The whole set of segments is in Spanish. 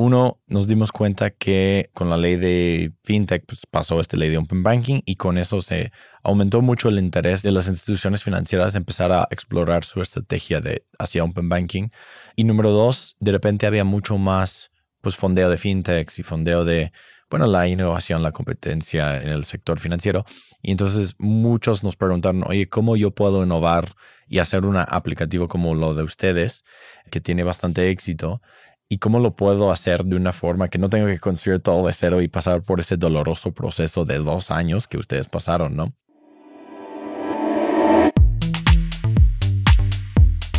Uno, nos dimos cuenta que con la ley de FinTech pues, pasó esta ley de Open Banking y con eso se aumentó mucho el interés de las instituciones financieras de empezar a explorar su estrategia de hacia Open Banking. Y número dos, de repente había mucho más pues, fondeo de FinTechs y fondeo de bueno, la innovación, la competencia en el sector financiero. Y entonces muchos nos preguntaron, oye, ¿cómo yo puedo innovar y hacer un aplicativo como lo de ustedes, que tiene bastante éxito? ¿Y cómo lo puedo hacer de una forma que no tenga que construir todo de cero y pasar por ese doloroso proceso de dos años que ustedes pasaron, ¿no?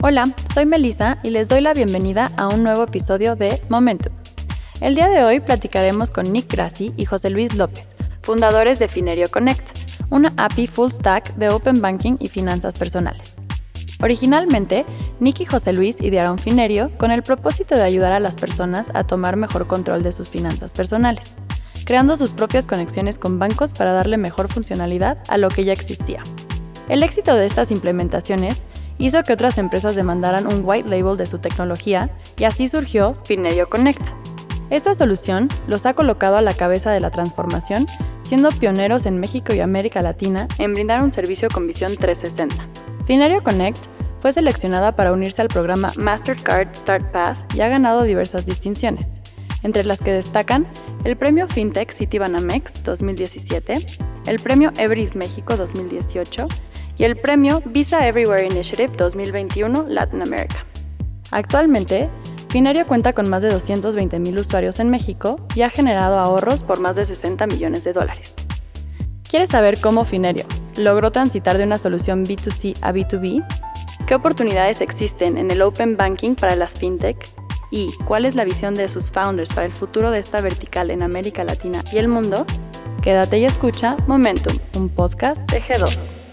Hola, soy Melissa y les doy la bienvenida a un nuevo episodio de Momentum. El día de hoy platicaremos con Nick Grassi y José Luis López, fundadores de Finerio Connect, una API full stack de Open Banking y finanzas personales. Originalmente, Nick y José Luis idearon Finerio con el propósito de ayudar a las personas a tomar mejor control de sus finanzas personales, creando sus propias conexiones con bancos para darle mejor funcionalidad a lo que ya existía. El éxito de estas implementaciones hizo que otras empresas demandaran un white label de su tecnología y así surgió Finerio Connect. Esta solución los ha colocado a la cabeza de la transformación, siendo pioneros en México y América Latina en brindar un servicio con visión 360. Finerio Connect fue seleccionada para unirse al programa Mastercard Start Path y ha ganado diversas distinciones, entre las que destacan el Premio FinTech Citibanamex 2017, el Premio Everest México 2018 y el premio Visa Everywhere Initiative 2021 Latin America. Actualmente, Finerio cuenta con más de 220.000 usuarios en México y ha generado ahorros por más de 60 millones de dólares. ¿Quieres saber cómo Finerio logró transitar de una solución B2C a B2B? ¿Qué oportunidades existen en el Open Banking para las FinTech? ¿Y cuál es la visión de sus founders para el futuro de esta vertical en América Latina y el mundo? Quédate y escucha Momentum, un podcast de G2.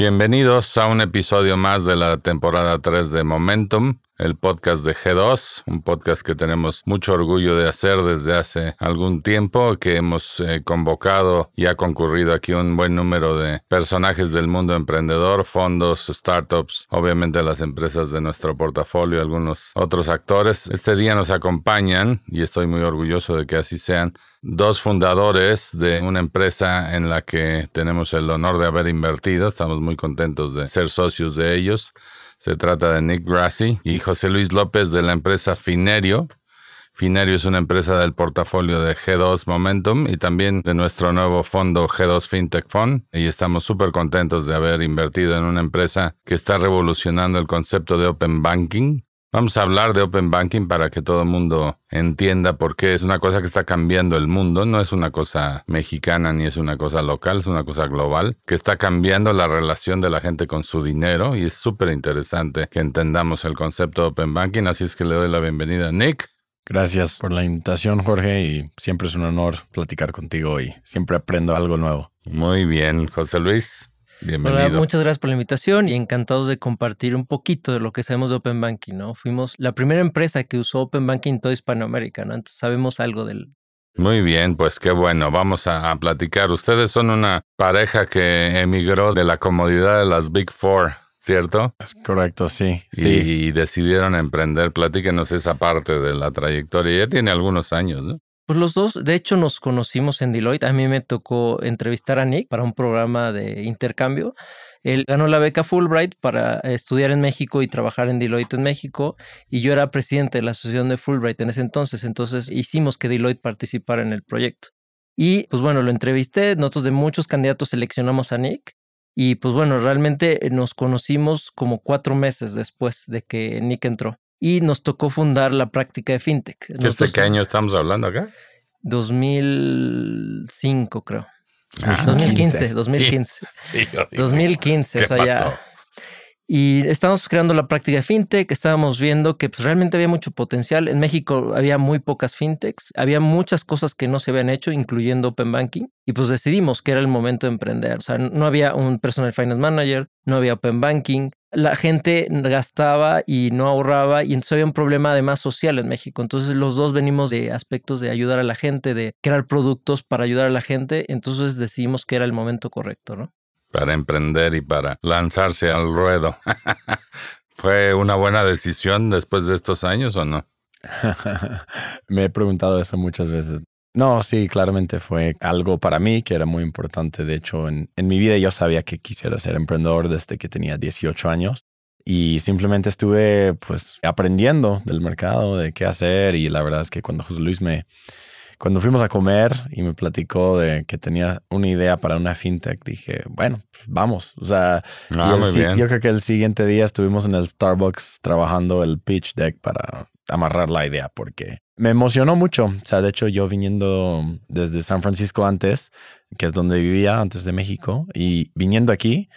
Bienvenidos a un episodio más de la temporada 3 de Momentum, el podcast de G2, un podcast que tenemos mucho orgullo de hacer desde hace algún tiempo, que hemos eh, convocado y ha concurrido aquí un buen número de personajes del mundo emprendedor, fondos, startups, obviamente las empresas de nuestro portafolio, algunos otros actores. Este día nos acompañan, y estoy muy orgulloso de que así sean, dos fundadores de una empresa en la que tenemos el honor de haber invertido. Estamos muy contentos de ser socios de ellos. Se trata de Nick Grassi y José Luis López de la empresa Finerio. Finerio es una empresa del portafolio de G2 Momentum y también de nuestro nuevo fondo G2 FinTech Fund. Y estamos súper contentos de haber invertido en una empresa que está revolucionando el concepto de Open Banking Vamos a hablar de Open Banking para que todo el mundo entienda por qué es una cosa que está cambiando el mundo, no es una cosa mexicana ni es una cosa local, es una cosa global, que está cambiando la relación de la gente con su dinero y es súper interesante que entendamos el concepto de Open Banking, así es que le doy la bienvenida a Nick. Gracias por la invitación, Jorge, y siempre es un honor platicar contigo y siempre aprendo algo nuevo. Muy bien, José Luis. Bienvenido. muchas gracias por la invitación y encantados de compartir un poquito de lo que sabemos de Open Banking, ¿no? Fuimos la primera empresa que usó Open Banking en toda Hispanoamérica, ¿no? Entonces sabemos algo del... Muy bien, pues qué bueno, vamos a, platicar. Ustedes son una pareja que emigró de la comodidad de las Big Four, ¿cierto? Es correcto, sí. Y, y decidieron emprender. Platíquenos esa parte de la trayectoria. Ya tiene algunos años, ¿no? Pues los dos, de hecho, nos conocimos en Deloitte. A mí me tocó entrevistar a Nick para un programa de intercambio. Él ganó la beca Fulbright para estudiar en México y trabajar en Deloitte en México. Y yo era presidente de la asociación de Fulbright en ese entonces. Entonces hicimos que Deloitte participara en el proyecto. Y pues bueno, lo entrevisté. Nosotros de muchos candidatos seleccionamos a Nick. Y pues bueno, realmente nos conocimos como cuatro meses después de que Nick entró y nos tocó fundar la práctica de fintech. ¿Desde qué año estamos hablando acá? 2005, creo. 2015, 2015. Sí, 2015, o sea, ya. Y estábamos creando la práctica de fintech, estábamos viendo que pues, realmente había mucho potencial. En México había muy pocas fintechs, había muchas cosas que no se habían hecho, incluyendo Open Banking, y pues decidimos que era el momento de emprender. O sea, no había un personal finance manager, no había Open Banking, la gente gastaba y no ahorraba y entonces había un problema además social en México. Entonces los dos venimos de aspectos de ayudar a la gente, de crear productos para ayudar a la gente, entonces decidimos que era el momento correcto, ¿no? para emprender y para lanzarse al ruedo. ¿Fue una buena decisión después de estos años o no? Me he preguntado eso muchas veces. No, sí, claramente fue algo para mí que era muy importante. De hecho, en, en, mi vida yo sabía que quisiera ser emprendedor desde que tenía 18 años y simplemente estuve pues aprendiendo del mercado, de qué hacer y la verdad es que cuando José Luis me, cuando fuimos a comer y me platicó de que tenía una idea para una fintech, dije, bueno, pues vamos. O sea, ah, yo creo que el siguiente día estuvimos en el Starbucks trabajando el pitch deck para amarrar la idea porque me emocionó mucho. O sea, de hecho, yo viniendo desde San Francisco antes, que es donde vivía antes de México, y viniendo aquí,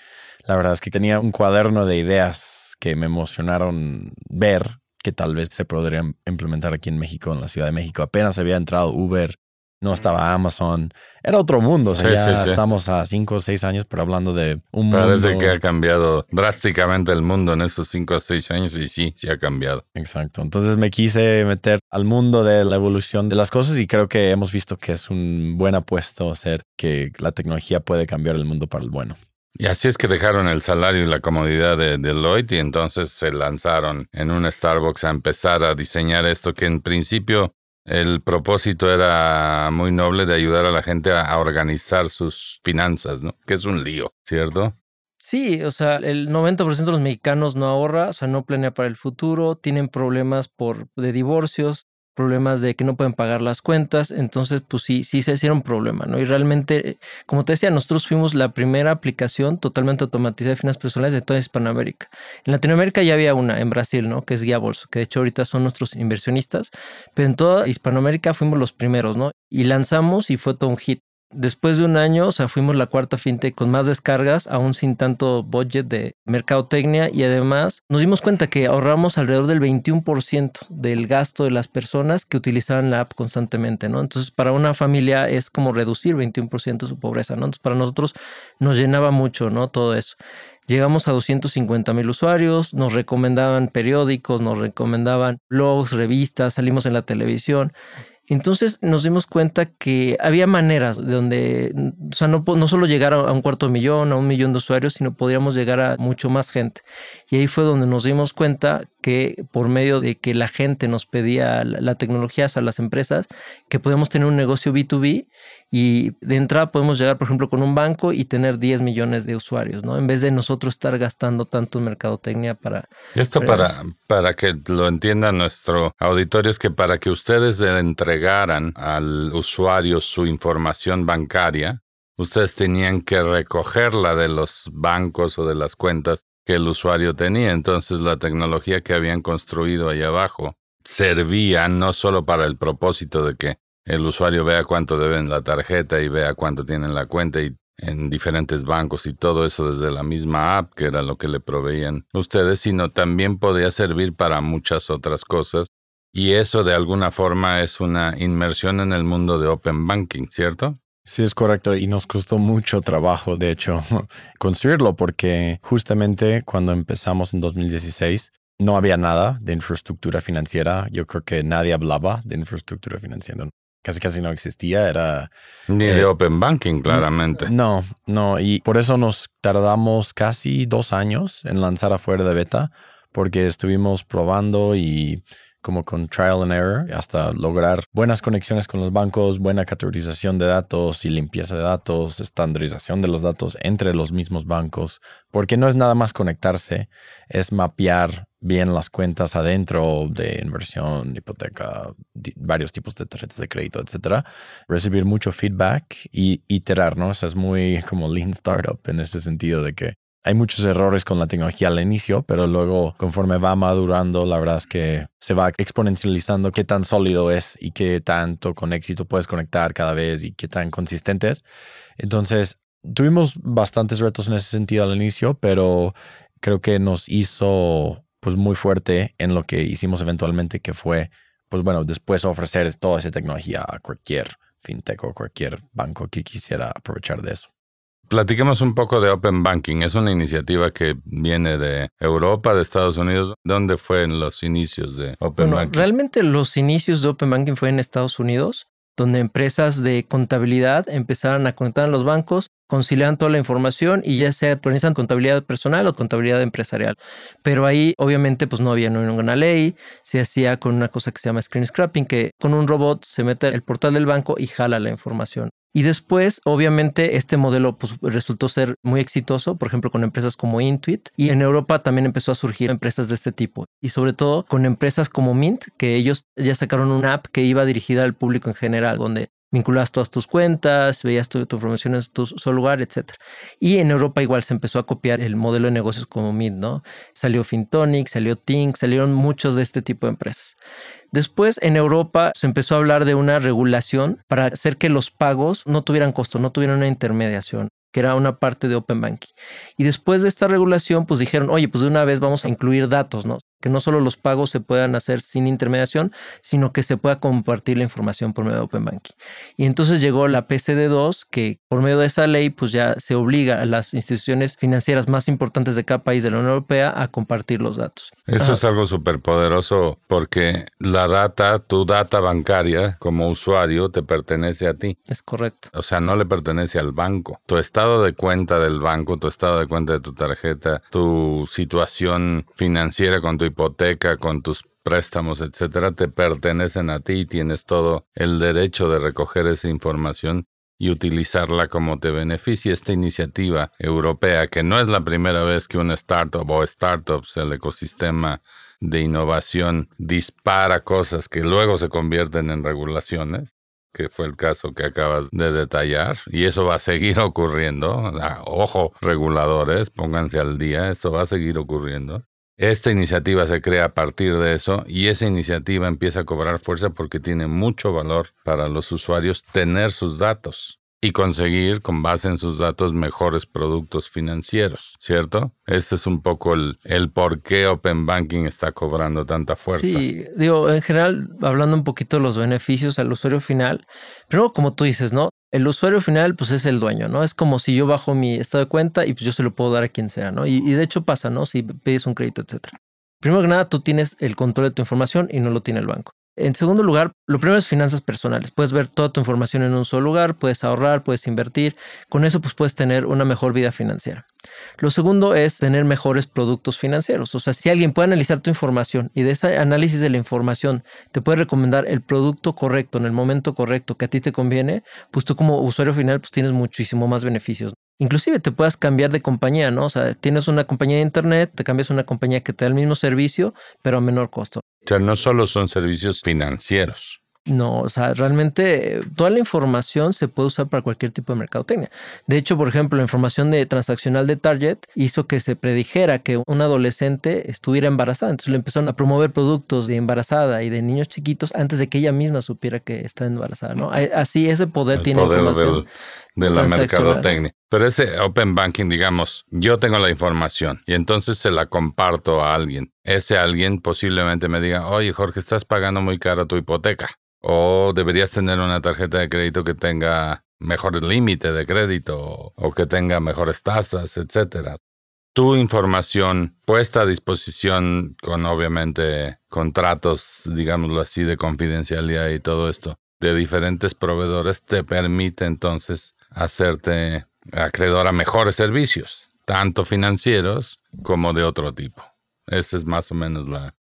la verdad es que tenía un cuaderno de ideas que me emocionaron ver que tal vez se podrían implementar aquí en México, en la Ciudad de México. Apenas había entrado Uber, no estaba Amazon. Era otro mundo. O sea, ya estamos a cinco o seis años, pero hablando de un Parece mundo. que ha cambiado drásticamente el mundo en esos cinco o seis años y sí, sí ha cambiado. Exacto. Entonces me quise meter al mundo de la evolución de las cosas y creo que hemos visto que es un buen apuesto hacer que la tecnología puede cambiar el mundo para el bueno. Y así es que dejaron el salario y la comodidad de Deloitte y entonces se lanzaron en un Starbucks a empezar a diseñar esto que en principio el propósito era muy noble de ayudar a la gente a, organizar sus finanzas, ¿no? Que es un lío, ¿cierto? Sí, o sea, el 90% de los mexicanos no ahorra, o sea, no planea para el futuro, tienen problemas por de divorcios, problemas de que no pueden pagar las cuentas, entonces pues sí, sí se hicieron problema, ¿no? Y realmente, como te decía, nosotros fuimos la primera aplicación totalmente automatizada de finanzas personales de toda Hispanoamérica. En Latinoamérica ya había una, en Brasil, ¿no? Que es Guía Bolso, que de hecho ahorita son nuestros inversionistas, pero en toda Hispanoamérica fuimos los primeros, ¿no? Y lanzamos y fue todo un hit. Después de un año, o sea, fuimos la cuarta fintech con más descargas, aún sin tanto budget de mercadotecnia y además nos dimos cuenta que ahorramos alrededor del 21% del gasto de las personas que utilizaban la app constantemente, ¿no? Entonces, para una familia es como reducir 21% su pobreza, ¿no? Entonces, para nosotros nos llenaba mucho, ¿no? Todo eso. Llegamos a 250 mil usuarios, nos recomendaban periódicos, nos recomendaban blogs, revistas, salimos en la televisión entonces nos dimos cuenta que había maneras de donde, o sea, no, no solo llegar a un cuarto millón, a un millón de usuarios, sino podríamos llegar a mucho más gente. Y ahí fue donde nos dimos cuenta que por medio de que la gente nos pedía la, tecnología a las empresas, que podemos tener un negocio B2B y de entrada podemos llegar, por ejemplo, con un banco y tener 10 millones de usuarios, ¿no? En vez de nosotros estar gastando tanto en mercadotecnia para... Esto para, para que lo entienda nuestro auditorio es que para que ustedes entregaran al usuario su información bancaria, ustedes tenían que recogerla de los bancos o de las cuentas que el usuario tenía. Entonces la tecnología que habían construido ahí abajo servía no solo para el propósito de que el usuario vea cuánto debe en la tarjeta y vea cuánto tiene en la cuenta y en diferentes bancos y todo eso desde la misma app, que era lo que le proveían ustedes, sino también podía servir para muchas otras cosas. Y eso de alguna forma es una inmersión en el mundo de Open Banking, ¿cierto? Sí, es correcto. Y nos costó mucho trabajo, de hecho, construirlo, porque justamente cuando empezamos en 2016, no había nada de infraestructura financiera. Yo creo que nadie hablaba de infraestructura financiera. Casi casi no existía, era... Ni de eh, Open Banking, claramente. No, no. Y por eso nos tardamos casi dos años en lanzar afuera de beta, porque estuvimos probando y como con trial and error, hasta lograr buenas conexiones con los bancos, buena categorización de datos y limpieza de datos, estandarización de los datos entre los mismos bancos, porque no es nada más conectarse, es mapear bien las cuentas adentro de inversión, hipoteca, varios tipos de tarjetas de crédito, etcétera, recibir mucho feedback y iterar, ¿no? O sea, es muy como lean startup en ese sentido de que hay muchos errores con la tecnología al inicio, pero luego conforme va madurando, la verdad es que se va exponencializando qué tan sólido es y qué tanto con éxito puedes conectar cada vez y qué tan consistente es. Entonces, tuvimos bastantes retos en ese sentido al inicio, pero creo que nos hizo pues muy fuerte en lo que hicimos eventualmente, que fue, pues bueno, después ofrecer toda esa tecnología a cualquier fintech o cualquier banco que quisiera aprovechar de eso. Platiquemos un poco de Open Banking. Es una iniciativa que viene de Europa, de Estados Unidos. ¿Dónde fue en los inicios de Open bueno, Banking? Realmente los inicios de Open Banking fue en Estados Unidos, donde empresas de contabilidad empezaron a conectar a los bancos, concilian toda la información y ya se organizan contabilidad personal o contabilidad empresarial. Pero ahí obviamente pues no había ninguna ley, se hacía con una cosa que se llama screen scrapping, que con un robot se mete el portal del banco y jala la información. Y después, obviamente, este modelo pues, resultó ser muy exitoso, por ejemplo, con empresas como Intuit. Y en Europa también empezó a surgir empresas de este tipo. Y sobre todo con empresas como Mint, que ellos ya sacaron una app que iba dirigida al público en general, donde vinculabas todas tus cuentas, veías tu, tu promoción en tu lugar, etc. Y en Europa igual se empezó a copiar el modelo de negocios como Mint, ¿no? Salió Fintonic, salió Tink, salieron muchos de este tipo de empresas. Después en Europa se empezó a hablar de una regulación para hacer que los pagos no tuvieran costo, no tuvieran una intermediación que era una parte de Open Banking. Y después de esta regulación, pues dijeron, oye, pues de una vez vamos a incluir datos, ¿no? Que no solo los pagos se puedan hacer sin intermediación, sino que se pueda compartir la información por medio de Open Banking. Y entonces llegó la PCD2, que por medio de esa ley, pues ya se obliga a las instituciones financieras más importantes de cada país de la Unión Europea a compartir los datos. Eso Ajá. es algo súper poderoso porque la data, tu data bancaria como usuario te pertenece a ti. Es correcto. O sea, no le pertenece al banco. Tu estado de cuenta del banco, tu estado de cuenta de tu tarjeta, tu situación financiera con tu hipoteca, con tus préstamos, etcétera, te pertenecen a ti y tienes todo el derecho de recoger esa información y utilizarla como te beneficie. Esta iniciativa europea, que no es la primera vez que una startup o startups, el ecosistema de innovación, dispara cosas que luego se convierten en regulaciones, que fue el caso que acabas de detallar, y eso va a seguir ocurriendo. Ah, Ojo, reguladores, pónganse al día, esto va a seguir ocurriendo. Esta iniciativa se crea a partir de eso y esa iniciativa empieza a cobrar fuerza porque tiene mucho valor para los usuarios tener sus datos y conseguir con base en sus datos mejores productos financieros, ¿cierto? Ese es un poco el, el por qué Open Banking está cobrando tanta fuerza. Sí, digo, en general, hablando un poquito de los beneficios al usuario final, primero como tú dices, ¿no? El usuario final, pues es el dueño, ¿no? Es como si yo bajo mi estado de cuenta y pues yo se lo puedo dar a quien sea, ¿no? Y, y de hecho pasa, ¿no? Si pides un crédito, etcétera. Primero que nada, tú tienes el control de tu información y no lo tiene el banco. En segundo lugar, lo primero es finanzas personales. Puedes ver toda tu información en un solo lugar, puedes ahorrar, puedes invertir. Con eso, pues puedes tener una mejor vida financiera. Lo segundo es tener mejores productos financieros. O sea, si alguien puede analizar tu información y de ese análisis de la información te puede recomendar el producto correcto en el momento correcto que a ti te conviene, pues tú como usuario final pues tienes muchísimo más beneficios. Inclusive te puedas cambiar de compañía, ¿no? O sea, tienes una compañía de internet, te cambias a una compañía que te da el mismo servicio, pero a menor costo. O sea, no solo son servicios financieros. No, o sea, realmente toda la información se puede usar para cualquier tipo de mercadotecnia. De hecho, por ejemplo, la información de transaccional de Target hizo que se predijera que un adolescente estuviera embarazada. Entonces le empezaron a promover productos de embarazada y de niños chiquitos antes de que ella misma supiera que está embarazada, ¿no? Así ese poder el tiene poder información. del- de la mercadotecnia. Pero ese open banking, digamos, yo tengo la información y entonces se la comparto a alguien. Ese alguien posiblemente me diga, oye Jorge, estás pagando muy caro tu hipoteca. O deberías tener una tarjeta de crédito que tenga mejor límite de crédito o, o que tenga mejores tasas, etcétera. Tu información puesta a disposición con obviamente contratos, digámoslo así, de confidencialidad y todo esto de diferentes proveedores te permite entonces hacerte acreedor a mejores servicios, tanto financieros como de otro tipo. Esa es más o menos la,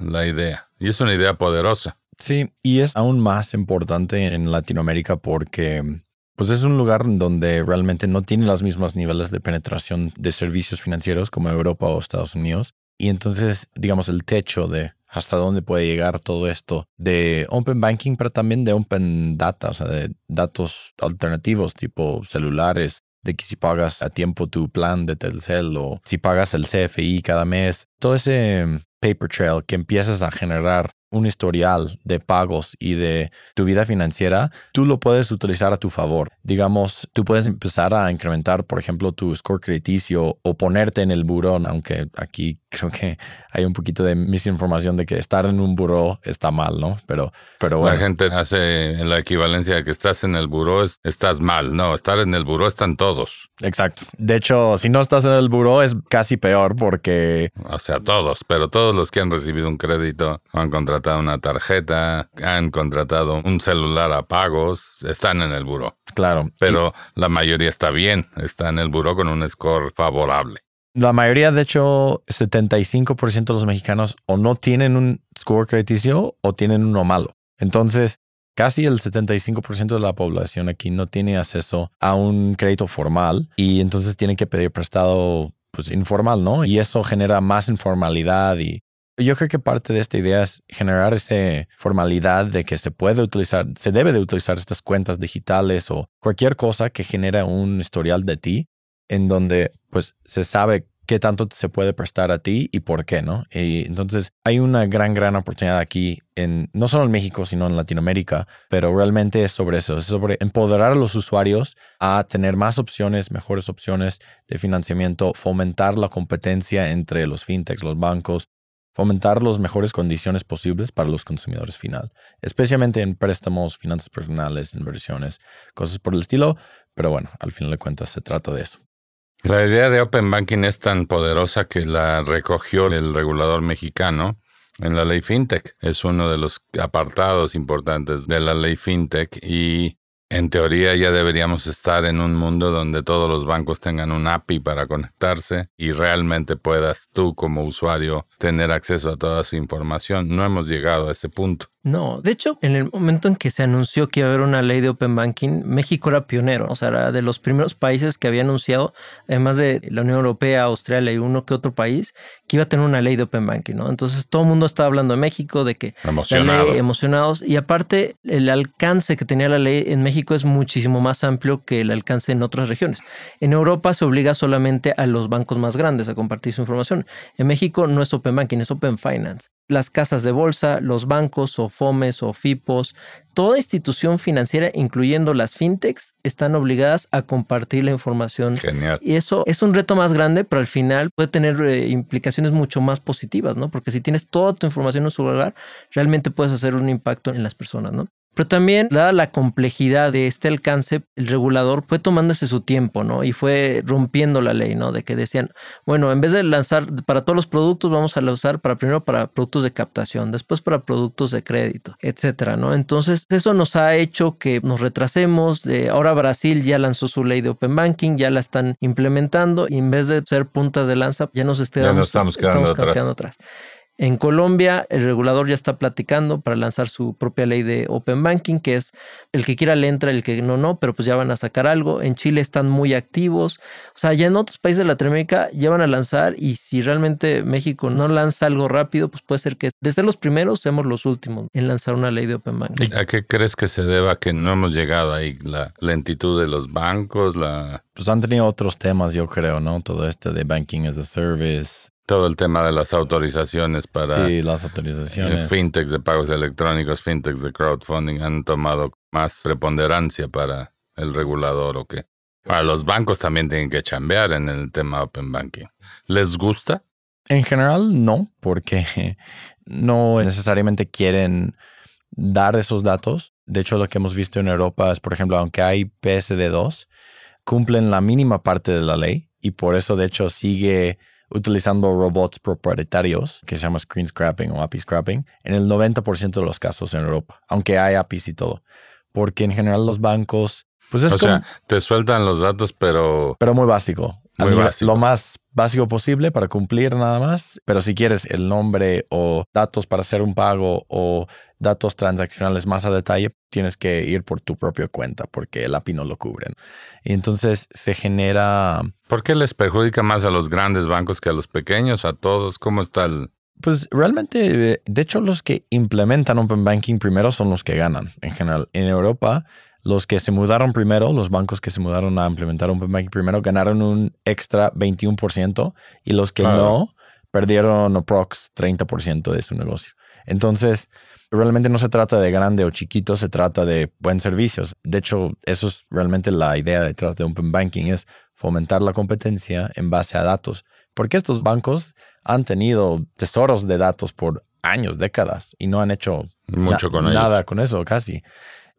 la idea. Y es una idea poderosa. Sí, y es aún más importante en Latinoamérica porque pues es un lugar donde realmente no tiene los mismos niveles de penetración de servicios financieros como Europa o Estados Unidos. Y entonces, digamos, el techo de hasta dónde puede llegar todo esto de Open Banking, pero también de Open Data, o sea, de datos alternativos tipo celulares, de que si pagas a tiempo tu plan de Telcel o si pagas el CFI cada mes, todo ese paper trail que empiezas a generar un historial de pagos y de tu vida financiera, tú lo puedes utilizar a tu favor. Digamos, tú puedes empezar a incrementar, por ejemplo, tu score crediticio o ponerte en el burón, aunque aquí creo que hay un poquito de misinformación de que estar en un buró está mal, ¿no? Pero, pero bueno. La gente hace la equivalencia de que estás en el buró, estás mal. No, estar en el buró están todos. Exacto. De hecho, si no estás en el buró es casi peor porque... O sea, todos, pero todos los que han recibido un crédito, han contratado una tarjeta, han contratado un celular a pagos, están en el buró. Claro. Pero la mayoría está bien, está en el buró con un score favorable. La mayoría, de hecho, 75% de los mexicanos o no tienen un score crediticio o tienen uno malo. Entonces, casi el 75% de la población aquí no tiene acceso a un crédito formal y entonces tienen que pedir prestado pues informal, ¿no? Y eso genera más informalidad y yo creo que parte de esta idea es generar esa formalidad de que se puede utilizar, se debe de utilizar estas cuentas digitales o cualquier cosa que genera un historial de ti en donde pues se sabe qué tanto se puede prestar a ti y por qué, ¿no? Y entonces hay una gran, gran oportunidad aquí, en, no solo en México, sino en Latinoamérica, pero realmente es sobre eso, es sobre empoderar a los usuarios a tener más opciones, mejores opciones de financiamiento, fomentar la competencia entre los fintechs, los bancos, fomentar las mejores condiciones posibles para los consumidores final, especialmente en préstamos, finanzas personales, inversiones, cosas por el estilo, pero bueno, al final de cuentas se trata de eso. La idea de Open Banking es tan poderosa que la recogió el regulador mexicano en la ley FinTech. Es uno de los apartados importantes de la ley FinTech y en teoría ya deberíamos estar en un mundo donde todos los bancos tengan un API para conectarse y realmente puedas tú como usuario tener acceso a toda su información. No hemos llegado a ese punto. No, de hecho, en el momento en que se anunció que iba a haber una ley de Open Banking, México era pionero, o sea, era de los primeros países que había anunciado, además de la Unión Europea, Australia y uno que otro país, que iba a tener una ley de Open Banking, ¿no? Entonces todo el mundo estaba hablando de México, de que Emocionado. ley, emocionados, y aparte el alcance que tenía la ley en México es muchísimo más amplio que el alcance en otras regiones. En Europa se obliga solamente a los bancos más grandes a compartir su información. En México no es Open Banking, es Open Finance las casas de bolsa, los bancos o FOMES o FIPOS, toda institución financiera, incluyendo las fintechs, están obligadas a compartir la información. Genial. Y eso es un reto más grande, pero al final puede tener eh, implicaciones mucho más positivas, ¿no? Porque si tienes toda tu información en su lugar, realmente puedes hacer un impacto en las personas, ¿no? Pero también, dada la complejidad de este alcance, el regulador fue tomándose su tiempo, ¿no? Y fue rompiendo la ley, ¿no? De que decían, bueno, en vez de lanzar para todos los productos, vamos a lanzar para primero para productos de captación, después para productos de crédito, etcétera, ¿no? Entonces, eso nos ha hecho que nos retrasemos. De, ahora Brasil ya lanzó su ley de Open Banking, ya la están implementando y en vez de ser puntas de lanza, ya nos estamos, estamos quedando atrás. atrás. En Colombia, el regulador ya está platicando para lanzar su propia ley de Open Banking, que es el que quiera le entra, el que no, no, pero pues ya van a sacar algo. En Chile están muy activos. O sea, ya en otros países de Latinoamérica ya van a lanzar y si realmente México no lanza algo rápido, pues puede ser que desde los primeros seamos los últimos en lanzar una ley de Open Banking. ¿A qué crees que se deba que no hemos llegado ahí? La lentitud de los bancos, la... Pues han tenido otros temas, yo creo, ¿no? Todo este de Banking as a Service, todo el tema de las autorizaciones para sí, las autorizaciones. fintechs de pagos electrónicos, fintechs de crowdfunding han tomado más preponderancia para el regulador o qué. Para los bancos también tienen que chambear en el tema Open Banking. ¿Les gusta? En general no, porque no necesariamente quieren dar esos datos. De hecho, lo que hemos visto en Europa es, por ejemplo, aunque hay PSD2, cumplen la mínima parte de la ley y por eso, de hecho, sigue utilizando robots propietarios que se llama screen scrapping o API scrapping en el 90% de los casos en Europa, aunque hay APIs y todo. Porque en general los bancos, pues es o como, sea, te sueltan los datos, pero pero muy básico. Muy nivel- básico. Lo más básico posible para cumplir nada más. Pero si quieres el nombre o datos para hacer un pago o datos transaccionales más a detalle, tienes que ir por tu propia cuenta porque el API no lo cubre. Y entonces se genera ¿por qué les perjudica más a los grandes bancos que a los pequeños, a todos? ¿Cómo está el...? Pues realmente, eh, de hecho, los que implementan Open Banking primero son los que ganan en general. En Europa, los que se mudaron primero, los bancos que se mudaron a implementar Open Banking primero, ganaron un extra 21% y los que Claro. no perdieron aprox 30% de su negocio. Entonces, realmente no se trata de grande o chiquito, se trata de buen servicios. De hecho, eso es realmente la idea detrás de Open Banking, es fomentar la competencia en base a datos. Porque estos bancos han tenido tesoros de datos por años, décadas, y no han hecho Mucho con nada con eso casi.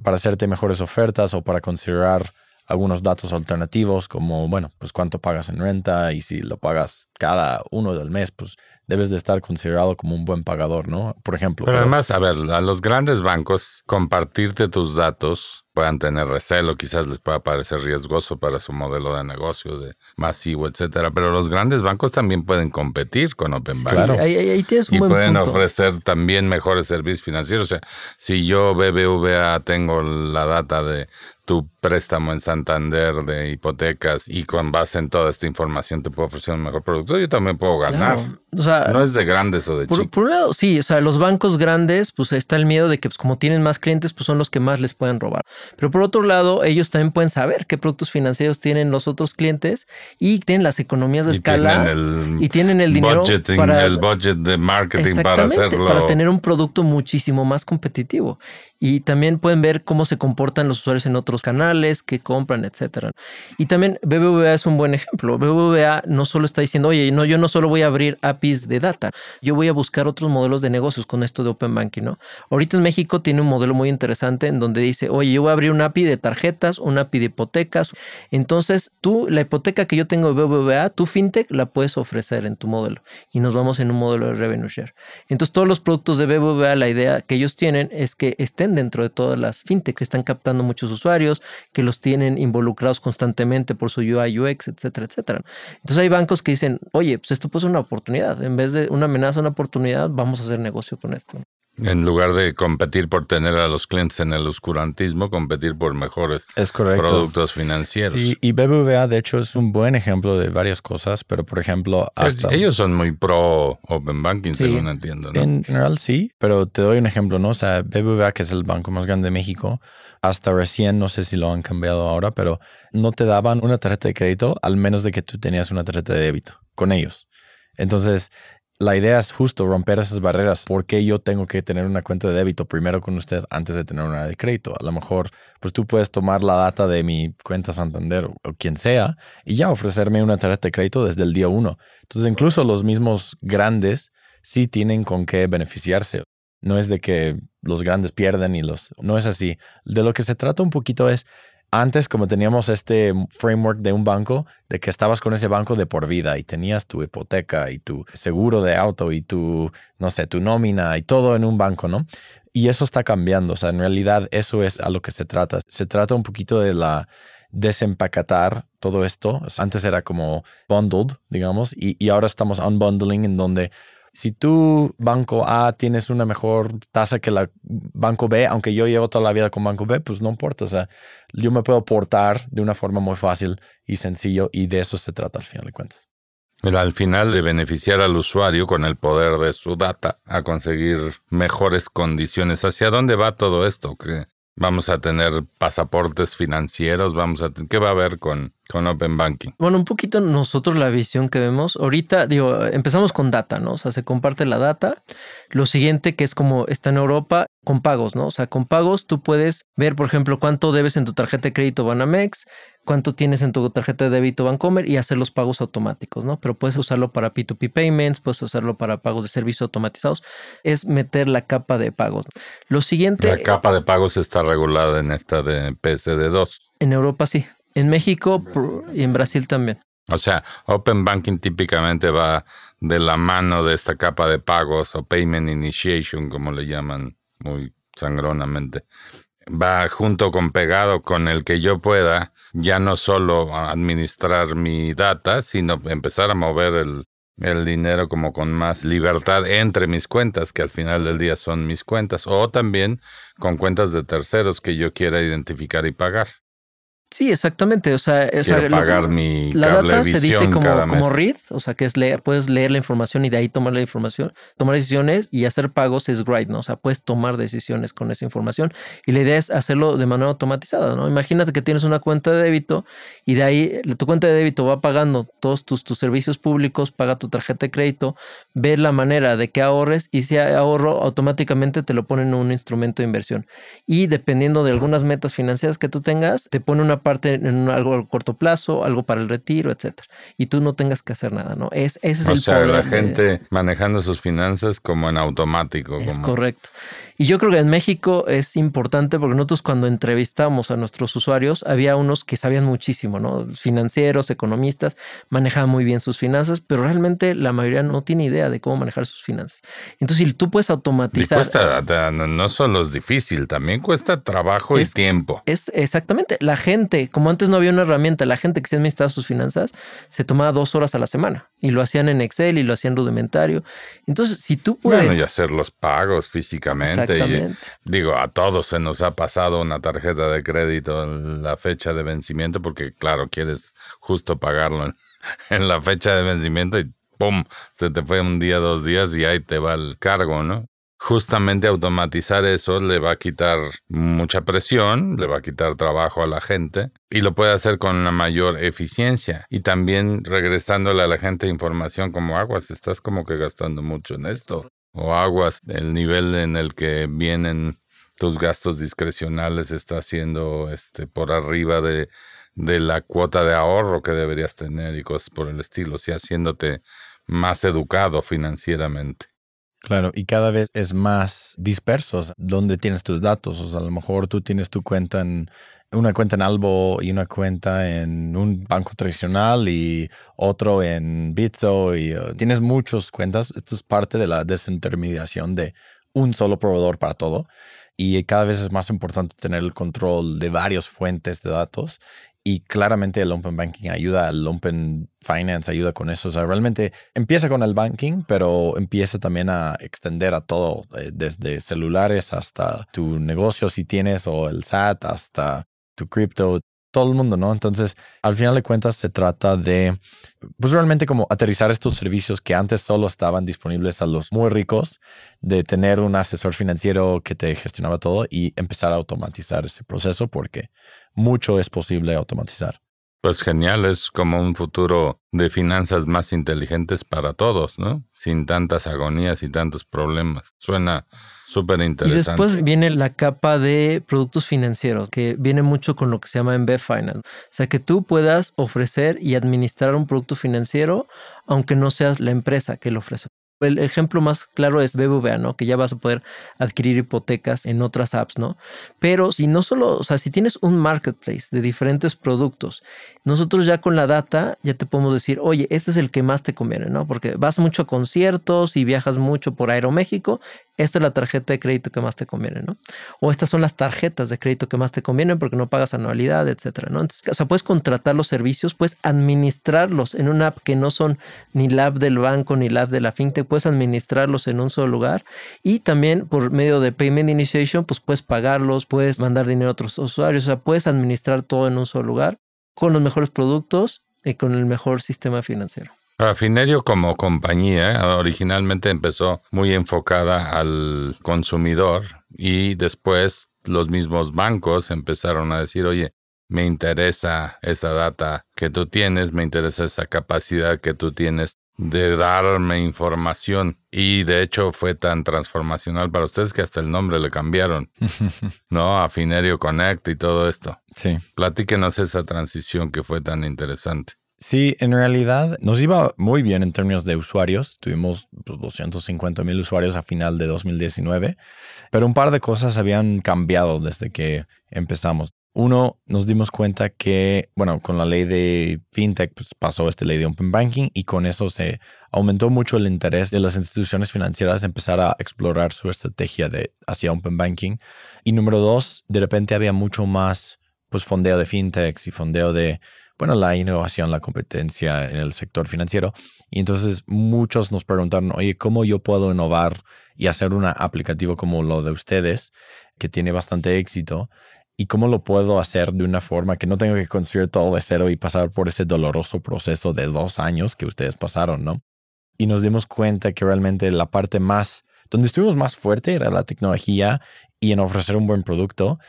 Para hacerte mejores ofertas o para considerar algunos datos alternativos como, bueno, pues cuánto pagas en renta y si lo pagas cada uno del mes, pues debes de estar considerado como un buen pagador, ¿no? Por ejemplo. Pero además, a ver, a los grandes bancos, compartirte tus datos puedan tener recelo, quizás les pueda parecer riesgoso para su modelo de negocio de masivo, etcétera. Pero los grandes bancos también pueden competir con Open Banking. Claro. Ahí, ahí- ahí tienes un Y buen pueden punto. ofrecer también mejores servicios financieros. O sea, si yo BBVA tengo la data de tu préstamo en Santander de hipotecas y con base en toda esta información te puedo ofrecer un mejor producto, yo también puedo ganar. Claro. O sea, No es de grandes o de Por, chicos. por un lado, sí, o sea, los bancos grandes, pues está el miedo de que pues, como tienen más clientes, pues son los que más les pueden robar. Pero por otro lado, ellos también pueden saber qué productos financieros tienen los otros clientes y tienen las economías de Y escala tienen el y tienen el dinero budgeting, para el budget de marketing para hacerlo. para tener un producto muchísimo más competitivo. Y también pueden ver cómo se comportan los usuarios en otros canales, qué compran, etcétera. Y también BBVA es un buen ejemplo. BBVA no solo está diciendo, oye, no, yo no solo voy a abrir APIs de data, yo voy a buscar otros modelos de negocios con esto de Open Banking, ¿no? Ahorita en México tiene un modelo muy interesante en donde dice, oye, yo voy a abrir una API de tarjetas, una API de hipotecas. Entonces, tú, la hipoteca que yo tengo de BBVA, tu fintech la puedes ofrecer en tu modelo. Y nos vamos en un modelo de revenue share. Entonces, todos los productos de BBVA, la idea que ellos tienen es que estén dentro de todas las fintech, que están captando muchos usuarios, que los tienen involucrados constantemente por su UI, UX, etcétera, etcétera. Entonces, hay bancos que dicen, oye, pues esto puede ser una oportunidad. En vez de una amenaza, una oportunidad, vamos a hacer negocio con esto. En lugar de competir por tener a los clientes en el oscurantismo, competir por mejores Es productos financieros. Sí, y BBVA de hecho es un buen ejemplo de varias cosas, pero por ejemplo, Pues hasta ellos son muy pro Open Banking, Sí. según entiendo, ¿no? en general sí, pero te doy un ejemplo, ¿no? O sea, BBVA, que es el banco más grande de México, hasta recién, no sé si lo han cambiado ahora, pero no te daban una tarjeta de crédito al menos de que tú tenías una tarjeta de débito con ellos. Entonces, la idea es justo romper esas barreras. ¿Por qué yo tengo que tener una cuenta de débito primero con ustedes antes de tener una de crédito? A lo mejor, pues tú puedes tomar la data de mi cuenta Santander o, o quien sea y ya ofrecerme una tarjeta de crédito desde el día uno. Entonces, incluso los mismos grandes sí tienen con qué beneficiarse. No es de que los grandes pierden y los... No es así. De lo que se trata un poquito es antes, como teníamos este framework de un banco, de que estabas con ese banco de por vida y tenías tu hipoteca y tu seguro de auto y tu, no sé, tu nómina y todo en un banco, ¿no? Y eso está cambiando. O sea, en realidad eso es a lo que se trata. Se trata un poquito de la desempacatar todo esto. Antes era como bundled, digamos, y, y ahora estamos unbundling en donde si tú, banco A, tienes una mejor tasa que la banco B, aunque yo llevo toda la vida con banco B, pues no importa. O sea, yo me puedo portar de una forma muy fácil y sencillo y de eso se trata al final de cuentas. Pero al final de beneficiar al usuario con el poder de su data a conseguir mejores condiciones. ¿Hacia dónde va todo esto? ¿Qué- Vamos a tener pasaportes financieros, vamos a ¿qué va a haber con, con Open Banking? Bueno, un poquito nosotros la visión que vemos. Ahorita, digo, empezamos con data, ¿no? O sea, se comparte la data. Lo siguiente que es como está en Europa, con pagos, ¿no? O sea, con pagos tú puedes ver, por ejemplo, cuánto debes en tu tarjeta de crédito Banamex, cuánto tienes en tu tarjeta de débito Bancomer y hacer los pagos automáticos, ¿no? Pero puedes usarlo para P2P payments, puedes usarlo para pagos de servicios automatizados. Es meter la capa de pagos. Lo siguiente... La capa de pagos está regulada en esta de PSD2. En Europa sí. En México por- y en Brasil también. O sea, Open Banking típicamente va de la mano de esta capa de pagos o Payment Initiation, como le llaman muy sangronamente. Va junto con pegado con el que yo pueda ya no solo administrar mi data, sino empezar a mover el, el dinero como con más libertad entre mis cuentas, que al final del día son mis cuentas, o también con cuentas de terceros que yo quiera identificar y pagar. Sí, exactamente. O sea, pagar mi la data se dice como, como read, o sea, que es leer, puedes leer la información y de ahí tomar la información, tomar decisiones y hacer pagos es write, ¿no? O sea, puedes tomar decisiones con esa información y la idea es hacerlo de manera automatizada, ¿no? Imagínate que tienes una cuenta de débito y de ahí tu cuenta de débito va pagando todos tus, tus servicios públicos, paga tu tarjeta de crédito, ve la manera de que ahorres y si ahorro automáticamente te lo ponen en un instrumento de inversión. Y dependiendo de algunas metas financieras que tú tengas, te pone una parte en algo a corto plazo, algo para el retiro, etcétera. Y tú no tengas que hacer nada, ¿no? Es, ese es o el sea, la gente manejando sus finanzas como en automático. Es correcto. Y yo creo que en México es importante porque nosotros cuando entrevistamos a nuestros usuarios había unos que sabían muchísimo, ¿no? Financieros, economistas, manejaban muy bien sus finanzas, pero realmente la mayoría no tiene idea de cómo manejar sus finanzas. Entonces, si tú puedes automatizar... cuesta, no solo es difícil, también cuesta trabajo y tiempo. Es exactamente. La gente, como antes no había una herramienta, la gente que se administraba sus finanzas se tomaba dos horas a la semana y lo hacían en Excel y lo hacían rudimentario. Entonces, si tú puedes... Bueno, y hacer los pagos físicamente. Y, digo, a todos se nos ha pasado una tarjeta de crédito en la fecha de vencimiento porque, claro, quieres justo pagarlo en, la fecha de vencimiento y ¡pum! Se te fue un día, dos días y ahí te va el cargo, ¿no? justamente automatizar eso le va a quitar mucha presión, le va a quitar trabajo a la gente y lo puede hacer con una mayor eficiencia. Y también regresándole a la gente información como aguas, estás como que gastando mucho en esto. O aguas, el nivel en el que vienen tus gastos discrecionales está siendo este, por arriba de, la cuota de ahorro que deberías tener y cosas por el estilo, o haciéndote más educado financieramente. Claro, y cada vez es más disperso dónde tienes tus datos. O sea, a lo mejor tú tienes tu cuenta en una cuenta en Albo y una cuenta en un banco tradicional y otro en Bitso y uh, tienes muchas cuentas. Esto es parte de la desintermediación de un solo proveedor para todo. Y cada vez es más importante tener el control de varias fuentes de datos y claramente el Open Banking ayuda, el Open Finance ayuda con eso. O sea, realmente empieza con el banking, pero empieza también a extender a todo, eh, desde celulares hasta tu negocio si tienes, o el SAT, hasta tu cripto, todo el mundo, ¿no? Entonces, al final de cuentas, se trata de, pues realmente como aterrizar estos servicios que antes solo estaban disponibles a los muy ricos, de tener un asesor financiero que te gestionaba todo y empezar a automatizar ese proceso porque mucho es posible automatizar. Pues genial, es como un futuro de finanzas más inteligentes para todos, ¿no? Sin tantas agonías y tantos problemas. Suena súper interesante. Y después viene la capa de productos financieros, que viene mucho con lo que se llama Embed Finance. O sea, que tú puedas ofrecer y administrar un producto financiero, aunque no seas la empresa que lo ofrece. El ejemplo más claro es BBVA, ¿no? Que ya vas a poder adquirir hipotecas en otras apps, ¿no? Pero si no solo, o sea, si tienes un marketplace de diferentes productos, nosotros ya con la data ya te podemos decir, oye, este es el que más te conviene, ¿no? Porque vas mucho a conciertos y viajas mucho por Aeroméxico, esta es la tarjeta de crédito que más te conviene, ¿no? O estas son las tarjetas de crédito que más te convienen porque no pagas anualidad, etcétera, ¿no? Entonces, o sea, puedes contratar los servicios, puedes administrarlos en una app que no son ni la app del banco ni la app de la fintech, puedes administrarlos en un solo lugar y también por medio de Payment Initiation, pues puedes pagarlos, puedes mandar dinero a otros usuarios, o sea, puedes administrar todo en un solo lugar con los mejores productos y con el mejor sistema financiero. Finerio como compañía originalmente empezó muy enfocada al consumidor y después los mismos bancos empezaron a decir, oye, me interesa esa data que tú tienes, me interesa esa capacidad que tú tienes de darme información. Y de hecho fue tan transformacional para ustedes que hasta el nombre le cambiaron, ¿no? A Finerio Connect y todo esto. Sí. Platíquenos esa transición que fue tan interesante. Sí, en realidad nos iba muy bien en términos de usuarios. Tuvimos 250 pues, mil usuarios a final de 2019, pero un par de cosas habían cambiado desde que empezamos. Uno, nos dimos cuenta que, bueno, con la ley de FinTech pues, pasó esta ley de Open Banking y con eso se aumentó mucho el interés de las instituciones financieras a empezar a explorar su estrategia de hacia Open Banking. Y número dos, de repente había mucho más pues fondeo de FinTechs y fondeo de bueno, la innovación, la competencia en el sector financiero. Y entonces muchos nos preguntaron, oye, ¿cómo yo puedo innovar y hacer un aplicativo como lo de ustedes, que tiene bastante éxito? y cómo lo puedo hacer de una forma que no tengo que construir todo de cero y pasar por ese doloroso proceso de dos años que ustedes pasaron, ¿no? Y nos dimos cuenta que realmente la parte más, donde estuvimos más fuerte era la tecnología y en ofrecer un buen producto.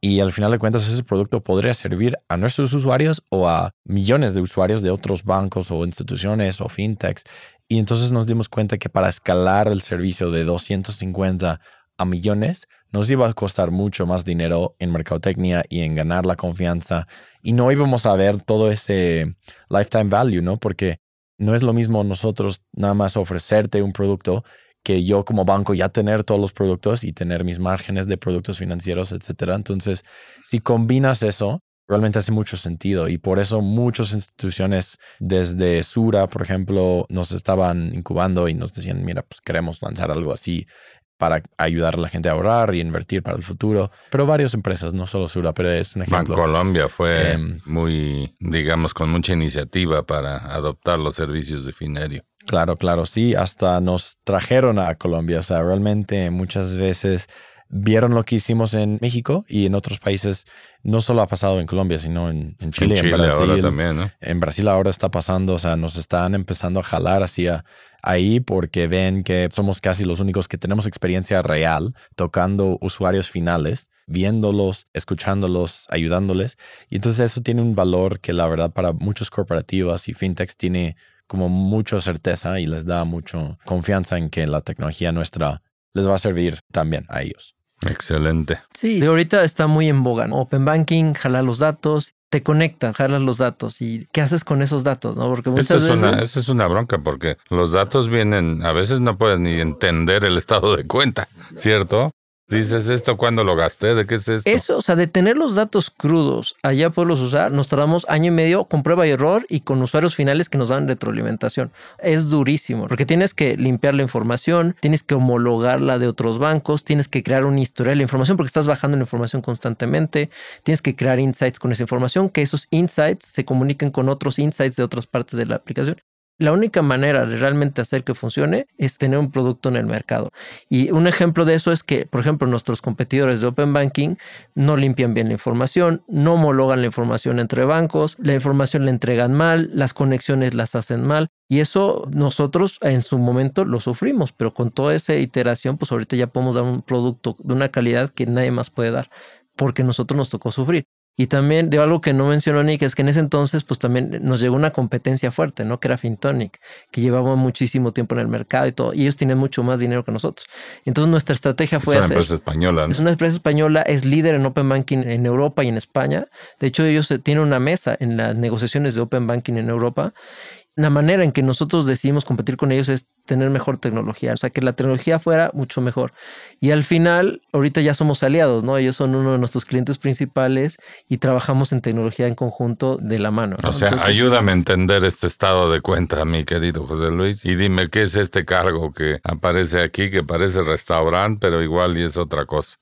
Y al final de cuentas ese producto podría servir a nuestros usuarios o a millones de usuarios de otros bancos o instituciones o fintechs. Y entonces nos dimos cuenta que para escalar el servicio de 250 a millones, nos iba a costar mucho más dinero en mercadotecnia y en ganar la confianza. Y no íbamos a ver todo ese lifetime value, ¿no? Porque no es lo mismo nosotros nada más ofrecerte un producto que yo como banco ya tener todos los productos y tener mis márgenes de productos financieros, etcétera. Entonces, si combinas eso, realmente hace mucho sentido y por eso muchas instituciones desde Sura, por ejemplo, nos estaban incubando y nos decían, mira, pues queremos lanzar algo así para ayudar a la gente a ahorrar y invertir para el futuro. Pero varias empresas, no solo Sura, pero es un ejemplo. Colombia fue em, muy, digamos, con mucha iniciativa para adoptar los servicios de Finerio. Claro, claro, sí, hasta nos trajeron a Colombia. O sea, realmente muchas veces vieron lo que hicimos en México y en otros países. No solo ha pasado en Colombia, sino en, Chile, en, Brasil. Ahora también, ¿no? En Brasil ahora está pasando, o sea, nos están empezando a jalar hacia ahí porque ven que somos casi los únicos que tenemos experiencia real tocando usuarios finales, viéndolos, escuchándolos, ayudándoles. Y entonces eso tiene un valor que la verdad para muchos corporativos y fintechs tiene como mucha certeza y les da mucha confianza en que la tecnología nuestra les va a servir también a ellos. Excelente. Sí, de ahorita está muy en boga, Open Banking, jala los datos, te conectas, jalas los datos y ¿qué haces con esos datos? ¿no? Porque muchas es Una, esa es una bronca porque los datos vienen, a veces no puedes ni entender el estado de cuenta, ¿cierto? Dices esto cuando lo gasté, ¿de qué es esto? Eso, o sea, de tener los datos crudos, allá poderlos usar, nos tardamos año y medio con prueba y error y con usuarios finales que nos dan retroalimentación. Es durísimo, porque tienes que limpiar la información, tienes que homologarla de otros bancos, tienes que crear un historial de información porque estás bajando la información constantemente, tienes que crear insights con esa información, que esos insights se comuniquen con otros insights de otras partes de la aplicación. La única manera de realmente hacer que funcione es tener un producto en el mercado. Y un ejemplo de eso es que, por ejemplo, nuestros competidores de Open Banking no limpian bien la información, no homologan la información entre bancos, la información la entregan mal, las conexiones las hacen mal. Y eso nosotros en su momento lo sufrimos, pero con toda esa iteración, pues ahorita ya podemos dar un producto de una calidad que nadie más puede dar, porque nosotros nos tocó sufrir. Y también de algo que no mencionó Nick es que en ese entonces pues también nos llegó una competencia fuerte, ¿no? Que era Fintonic, que llevaba muchísimo tiempo en el mercado y todo. Y ellos tienen mucho más dinero que nosotros. Entonces nuestra estrategia fue... Es una empresa española. Es una empresa española, es líder en Open Banking en Europa y en España. De hecho ellos tienen una mesa en las negociaciones de Open Banking en Europa la manera en que nosotros decidimos competir con ellos es tener mejor tecnología, o sea, que la tecnología fuera mucho mejor. Y al final, ahorita ya somos aliados, ¿no? Ellos son uno de nuestros clientes principales y trabajamos en tecnología en conjunto de la mano. O sea, ayúdame a entender este estado de cuenta, mi querido José Luis, y dime qué es este cargo que aparece aquí, que parece restaurante, pero igual y es otra cosa.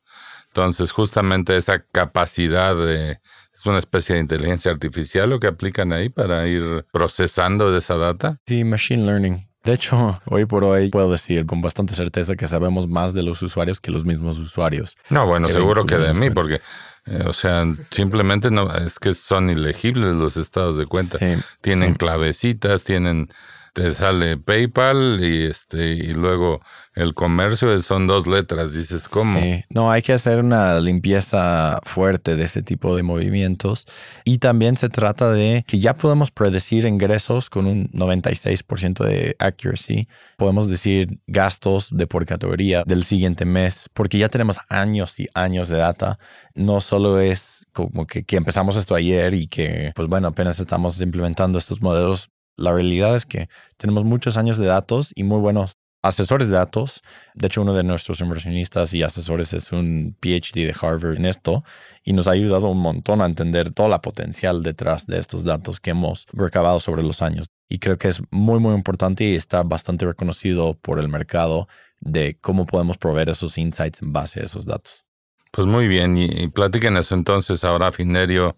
Entonces, justamente esa capacidad de ¿Es una especie de inteligencia artificial lo que aplican ahí para ir procesando de esa data? Sí, machine learning. De hecho, hoy por hoy puedo decir con bastante certeza que sabemos más de los usuarios que los mismos usuarios. No, bueno, seguro que de mí, porque, eh, o sea, simplemente no, es que son ilegibles los estados de cuenta. tienen clavecitas, tienen te sale PayPal y este y luego el comercio son dos letras, dices cómo. Sí, no, hay que hacer una limpieza fuerte de ese tipo de movimientos y también se trata de que ya podemos predecir ingresos con un 96% de accuracy. Podemos decir gastos de por categoría del siguiente mes porque ya tenemos años y años de data. No solo es como que, que empezamos esto ayer y que, pues bueno, apenas estamos implementando estos modelos la realidad es que tenemos muchos años de datos y muy buenos asesores de datos. De hecho, uno de nuestros inversionistas y asesores es un PhD de Harvard en esto y nos ha ayudado un montón a entender toda la potencial detrás de estos datos que hemos recabado sobre los años. Y creo que es muy, muy importante y está bastante reconocido por el mercado de cómo podemos proveer esos insights en base a esos datos. Pues muy bien, y, y platíquenos entonces ahora, Finerio,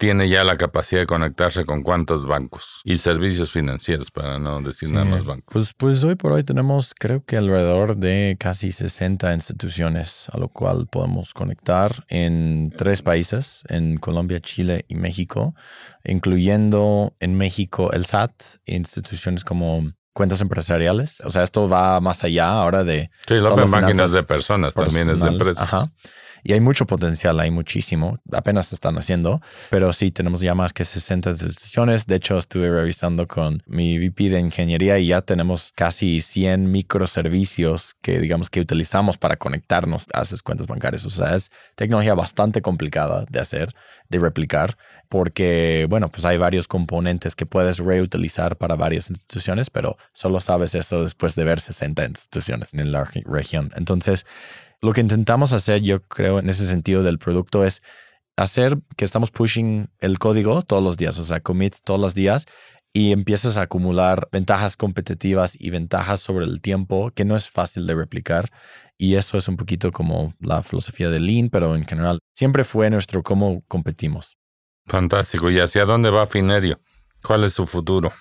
tiene ya la capacidad de conectarse con cuántos bancos y servicios financieros, para no decir nada más bancos. Pues, pues hoy por hoy tenemos creo que alrededor de casi 60 instituciones a lo cual podemos conectar en tres países, en Colombia, Chile y México, incluyendo en México el SAT, instituciones como cuentas empresariales. O sea, esto va más allá ahora de... Sí, lo máquinas de personas, también es de empresas. Ajá. Y hay mucho potencial, hay muchísimo. Apenas están haciendo, pero sí tenemos ya más que 60 instituciones. De hecho, estuve revisando con mi VP de ingeniería y ya tenemos casi 100 microservicios que digamos que utilizamos para conectarnos a esas cuentas bancarias. O sea, es tecnología bastante complicada de hacer, de replicar, porque, bueno, pues hay varios componentes que puedes reutilizar para varias instituciones, pero solo sabes eso después de ver 60 instituciones en la región. Entonces, lo que intentamos hacer, yo creo, en ese sentido del producto es hacer que estamos pushing el código todos los días, o sea, commits todos los días y empiezas a acumular ventajas competitivas y ventajas sobre el tiempo que no es fácil de replicar. Y eso es un poquito como la filosofía de Lean, pero en general siempre fue nuestro cómo competimos. Fantástico. ¿Y hacia dónde va Finerio? ¿Cuál es su futuro?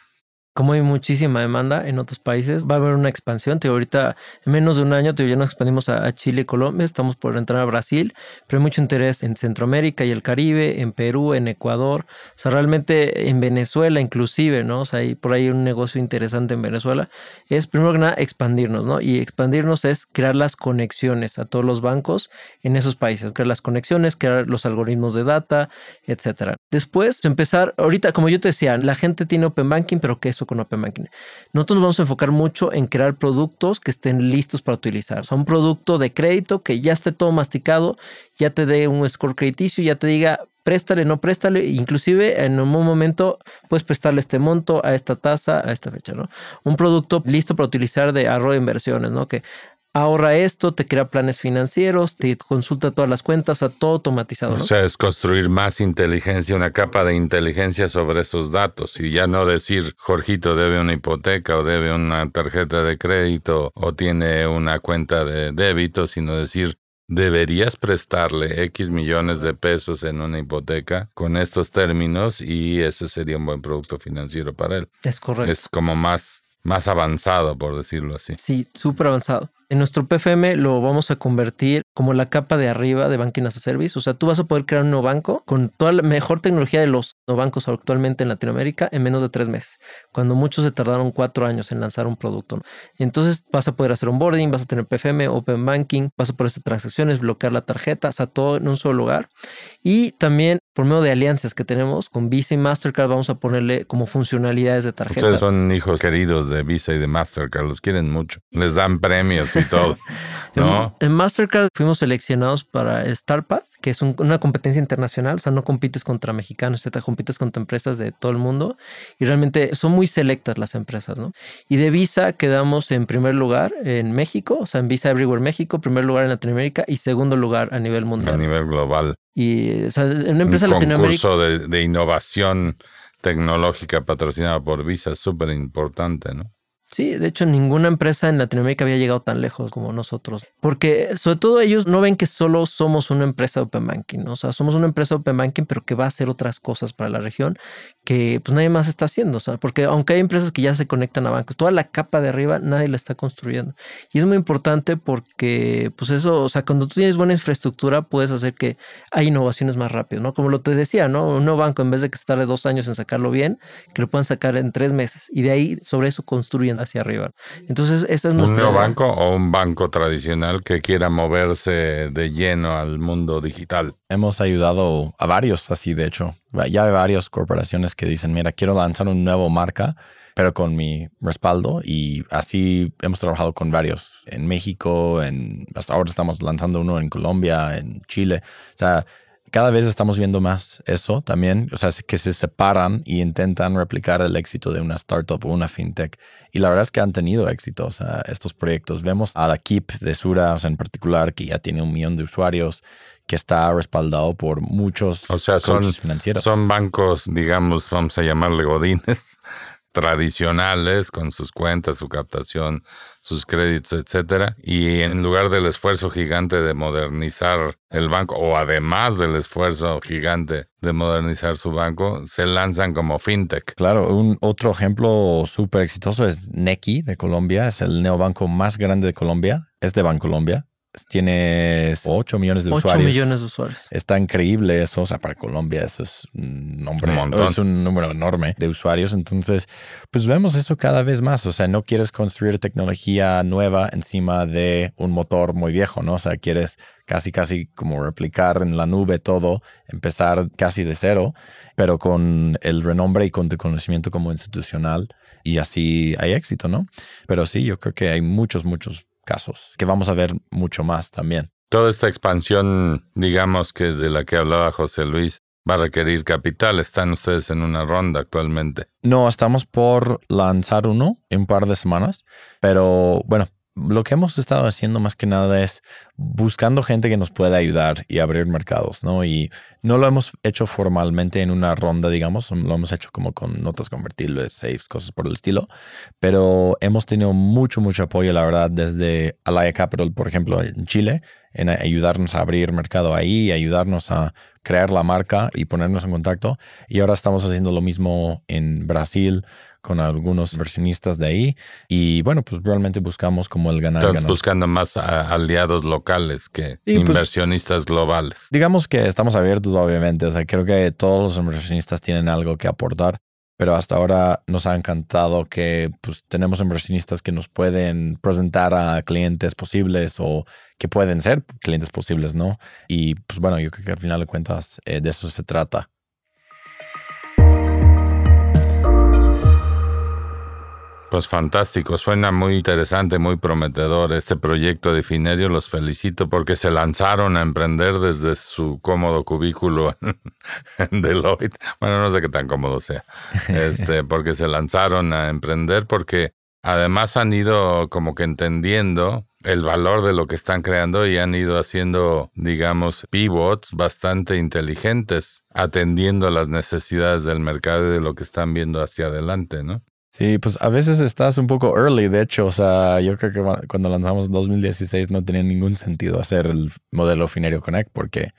Como hay muchísima demanda en otros países, va a haber una expansión. Te ahorita, en menos de un año, te ya nos expandimos a, Chile y Colombia, estamos por entrar a Brasil, pero hay mucho interés en Centroamérica y el Caribe, en Perú, en Ecuador, o sea, realmente en Venezuela inclusive, ¿no? O sea, hay por ahí un negocio interesante en Venezuela. Es primero que nada expandirnos, ¿no? Y expandirnos es crear las conexiones a todos los bancos en esos países, crear las conexiones, crear los algoritmos de data, etcétera. Después, empezar, ahorita, como yo te decía, la gente tiene Open Banking, pero que eso con Open. Nosotros nos vamos a enfocar mucho en crear productos que estén listos para utilizar. O sea, un producto de crédito que ya esté todo masticado, ya te dé un score crediticio, ya te diga préstale, no préstale, inclusive en un momento puedes prestarle este monto a esta tasa, a esta fecha, ¿no? Un producto listo para utilizar de ahorro de inversiones, ¿no? Que ahorra esto, te crea planes financieros, te consulta todas las cuentas, a todo automatizado. O sea, es construir más inteligencia, una capa de inteligencia sobre esos datos y ya no decir, Jorgito debe una hipoteca o debe una tarjeta de crédito o tiene una cuenta de débito, sino decir, deberías prestarle X millones de pesos en una hipoteca con estos términos y ese sería un buen producto financiero para él. Es correcto. Es como más, más avanzado, por decirlo así. Sí, súper avanzado. En nuestro PFM lo vamos a convertir como la capa de arriba de Banking as a Service. O sea, tú vas a poder crear un nuevo banco con toda la mejor tecnología de los bancos actualmente en Latinoamérica en menos de tres meses, cuando muchos se tardaron cuatro años en lanzar un producto. Entonces vas a poder hacer onboarding, vas a tener PFM, Open Banking, vas a poder hacer transacciones, bloquear la tarjeta, o sea, todo en un solo lugar. Y también por medio de alianzas que tenemos con Visa y Mastercard vamos a ponerle como funcionalidades de tarjeta. Ustedes son hijos queridos de Visa y de Mastercard, los quieren mucho. Les dan premios y todo. ¿no? En, Mastercard fuimos seleccionados para StarPath, que es una competencia internacional, o sea, no compites contra mexicanos, te compites contra empresas de todo el mundo y realmente son muy selectas las empresas, ¿no? Y de Visa quedamos en primer lugar en México, o sea, en Visa Everywhere México, primer lugar en Latinoamérica y segundo lugar a nivel mundial. A nivel global. Y o sea, en una empresa Un concurso de, de innovación tecnológica patrocinada por Visa, súper importante, ¿no? Sí, de hecho ninguna empresa en Latinoamérica había llegado tan lejos como nosotros, porque sobre todo ellos no ven que solo somos una empresa de Open Banking, o sea, somos una empresa de Open Banking, pero que va a hacer otras cosas para la región que pues nadie más está haciendo, o sea, porque aunque hay empresas que ya se conectan a bancos, toda la capa de arriba nadie la está construyendo. Y es muy importante porque pues eso, o sea, cuando tú tienes buena infraestructura puedes hacer que hay innovaciones más rápido, ¿no? Como lo te decía, ¿no? Un nuevo banco en vez de que estarle dos años en sacarlo bien, que lo puedan sacar en tres meses y de ahí sobre eso construyen hacia arriba. Entonces, esa es nuestra... ¿Un banco o un banco tradicional que quiera moverse de lleno al mundo digital? Hemos ayudado a varios así, de hecho. Ya hay varias corporaciones que dicen, mira, quiero lanzar un nuevo marca, pero con mi respaldo. Y así hemos trabajado con varios en México, en, hasta ahora estamos lanzando uno en Colombia, en Chile. O sea, cada vez estamos viendo más eso también, o sea, que se separan y intentan replicar el éxito de una startup o una fintech. Y la verdad es que han tenido éxito o sea, estos proyectos. Vemos a la KIP de Sura, o sea, en particular, que ya tiene un millón de usuarios, que está respaldado por muchos o sea, son, financieros. Son bancos, digamos, vamos a llamarle godines, tradicionales, con sus cuentas, su captación, sus créditos, etcétera, y en lugar del esfuerzo gigante de modernizar el banco, o además del esfuerzo gigante de modernizar su banco, se lanzan como fintech. Claro, un otro ejemplo súper exitoso es Nequi de Colombia, es el neobanco más grande de Colombia, es de Bancolombia tiene 8 millones de 8 usuarios. millones de usuarios. Está increíble eso. O sea, para Colombia eso es un, nombre, es un número enorme de usuarios. Entonces, pues vemos eso cada vez más. O sea, no quieres construir tecnología nueva encima de un motor muy viejo, ¿no? O sea, quieres casi, casi como replicar en la nube todo, empezar casi de cero, pero con el renombre y con tu conocimiento como institucional. Y así hay éxito, ¿no? Pero sí, yo creo que hay muchos, muchos casos, que vamos a ver mucho más también. Toda esta expansión, digamos que de la que hablaba José Luis, va a requerir capital. ¿Están ustedes en una ronda actualmente? No, estamos por lanzar uno en un par de semanas, pero bueno, lo que hemos estado haciendo más que nada es buscando gente que nos pueda ayudar y abrir mercados, ¿no? Y no lo hemos hecho formalmente en una ronda, digamos, lo hemos hecho como con notas convertibles, safes, cosas por el estilo, pero hemos tenido mucho, mucho apoyo, la verdad, desde Alaya Capital, por ejemplo, en Chile, en ayudarnos a abrir mercado ahí, ayudarnos a crear la marca y ponernos en contacto. Y ahora estamos haciendo lo mismo en Brasil con algunos inversionistas de ahí. Y bueno, pues realmente buscamos como el ganar. Estás buscando más aliados locales que pues, inversionistas globales. Digamos que estamos abiertos, obviamente. O sea, creo que todos los inversionistas tienen algo que aportar. Pero hasta ahora nos ha encantado que pues, tenemos inversionistas que nos pueden presentar a clientes posibles o que pueden ser clientes posibles, ¿no? Y pues bueno, yo creo que al final de cuentas eh, de eso se trata. Pues fantástico, suena muy interesante, muy prometedor este proyecto de Finerio. Los felicito porque se lanzaron a emprender desde su cómodo cubículo en Deloitte. Bueno, no sé qué tan cómodo sea, este, porque se lanzaron a emprender porque además han ido como que entendiendo el valor de lo que están creando y han ido haciendo, digamos, pivots bastante inteligentes, atendiendo a las necesidades del mercado y de lo que están viendo hacia adelante, ¿no? Sí, pues a veces estás un poco early, de hecho, o sea, yo creo que cuando lanzamos en 2016 no tenía ningún sentido hacer el modelo Finerio Connect porque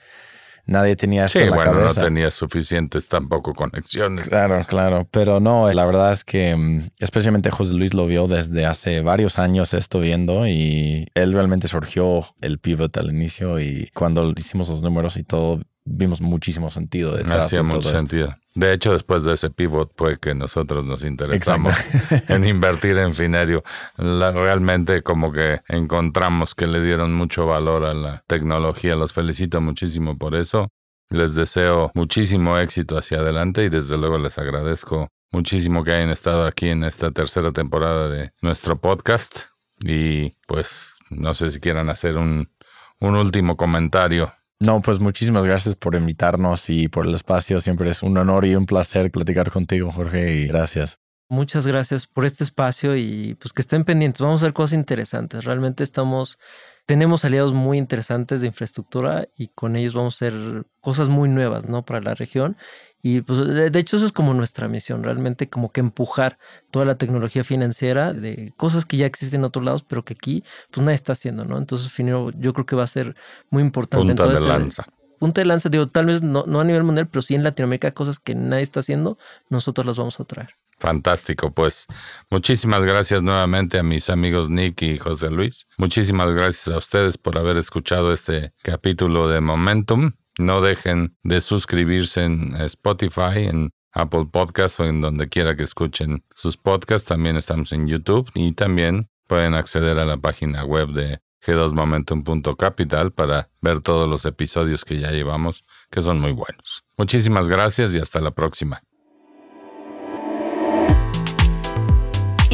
nadie tenía esto en la bueno, cabeza. no tenía suficientes tampoco conexiones. Claro, claro, pero no, la verdad es que mm, especialmente José Luis lo vio desde hace varios años esto viendo y él realmente surgió el pivot al inicio y cuando hicimos los números y todo, vimos muchísimo sentido detrás Hacía mucho sentido. De hecho, después de ese pivot fue que nosotros nos interesamos en invertir en Finerio. realmente como que encontramos que le dieron mucho valor a la tecnología. Los felicito muchísimo por eso. Les deseo muchísimo éxito hacia adelante y desde luego les agradezco muchísimo que hayan estado aquí en esta tercera temporada de nuestro podcast. Y pues no sé si quieran hacer un, un último comentario no, pues muchísimas gracias por invitarnos y por el espacio. Siempre es un honor y un placer platicar contigo, Jorge, y gracias. Muchas gracias por este espacio y pues que estén pendientes. Vamos a hacer cosas interesantes. Realmente estamos, tenemos aliados muy interesantes de infraestructura y con ellos vamos a hacer cosas muy nuevas, ¿no? Para la región y pues de, hecho eso es como nuestra misión, realmente como que empujar toda la tecnología financiera de cosas que ya existen en otros lados, pero que aquí pues nadie está haciendo, ¿no? Entonces, Finero yo creo que va a ser muy importante. Punta de lanza. Punta de lanza, digo, tal vez no, no a nivel mundial, pero sí en Latinoamérica, cosas que nadie está haciendo, nosotros las vamos a traer. Fantástico, pues muchísimas gracias nuevamente a mis amigos Nick y José Luis. Muchísimas gracias a ustedes por haber escuchado este capítulo de Momentum. No dejen de suscribirse en Spotify, en Apple Podcast o en donde quiera que escuchen sus podcasts. También estamos en YouTube y también pueden acceder a la página web de g2momentum.capital para ver todos los episodios que ya llevamos, que son muy buenos. Muchísimas gracias y hasta la próxima.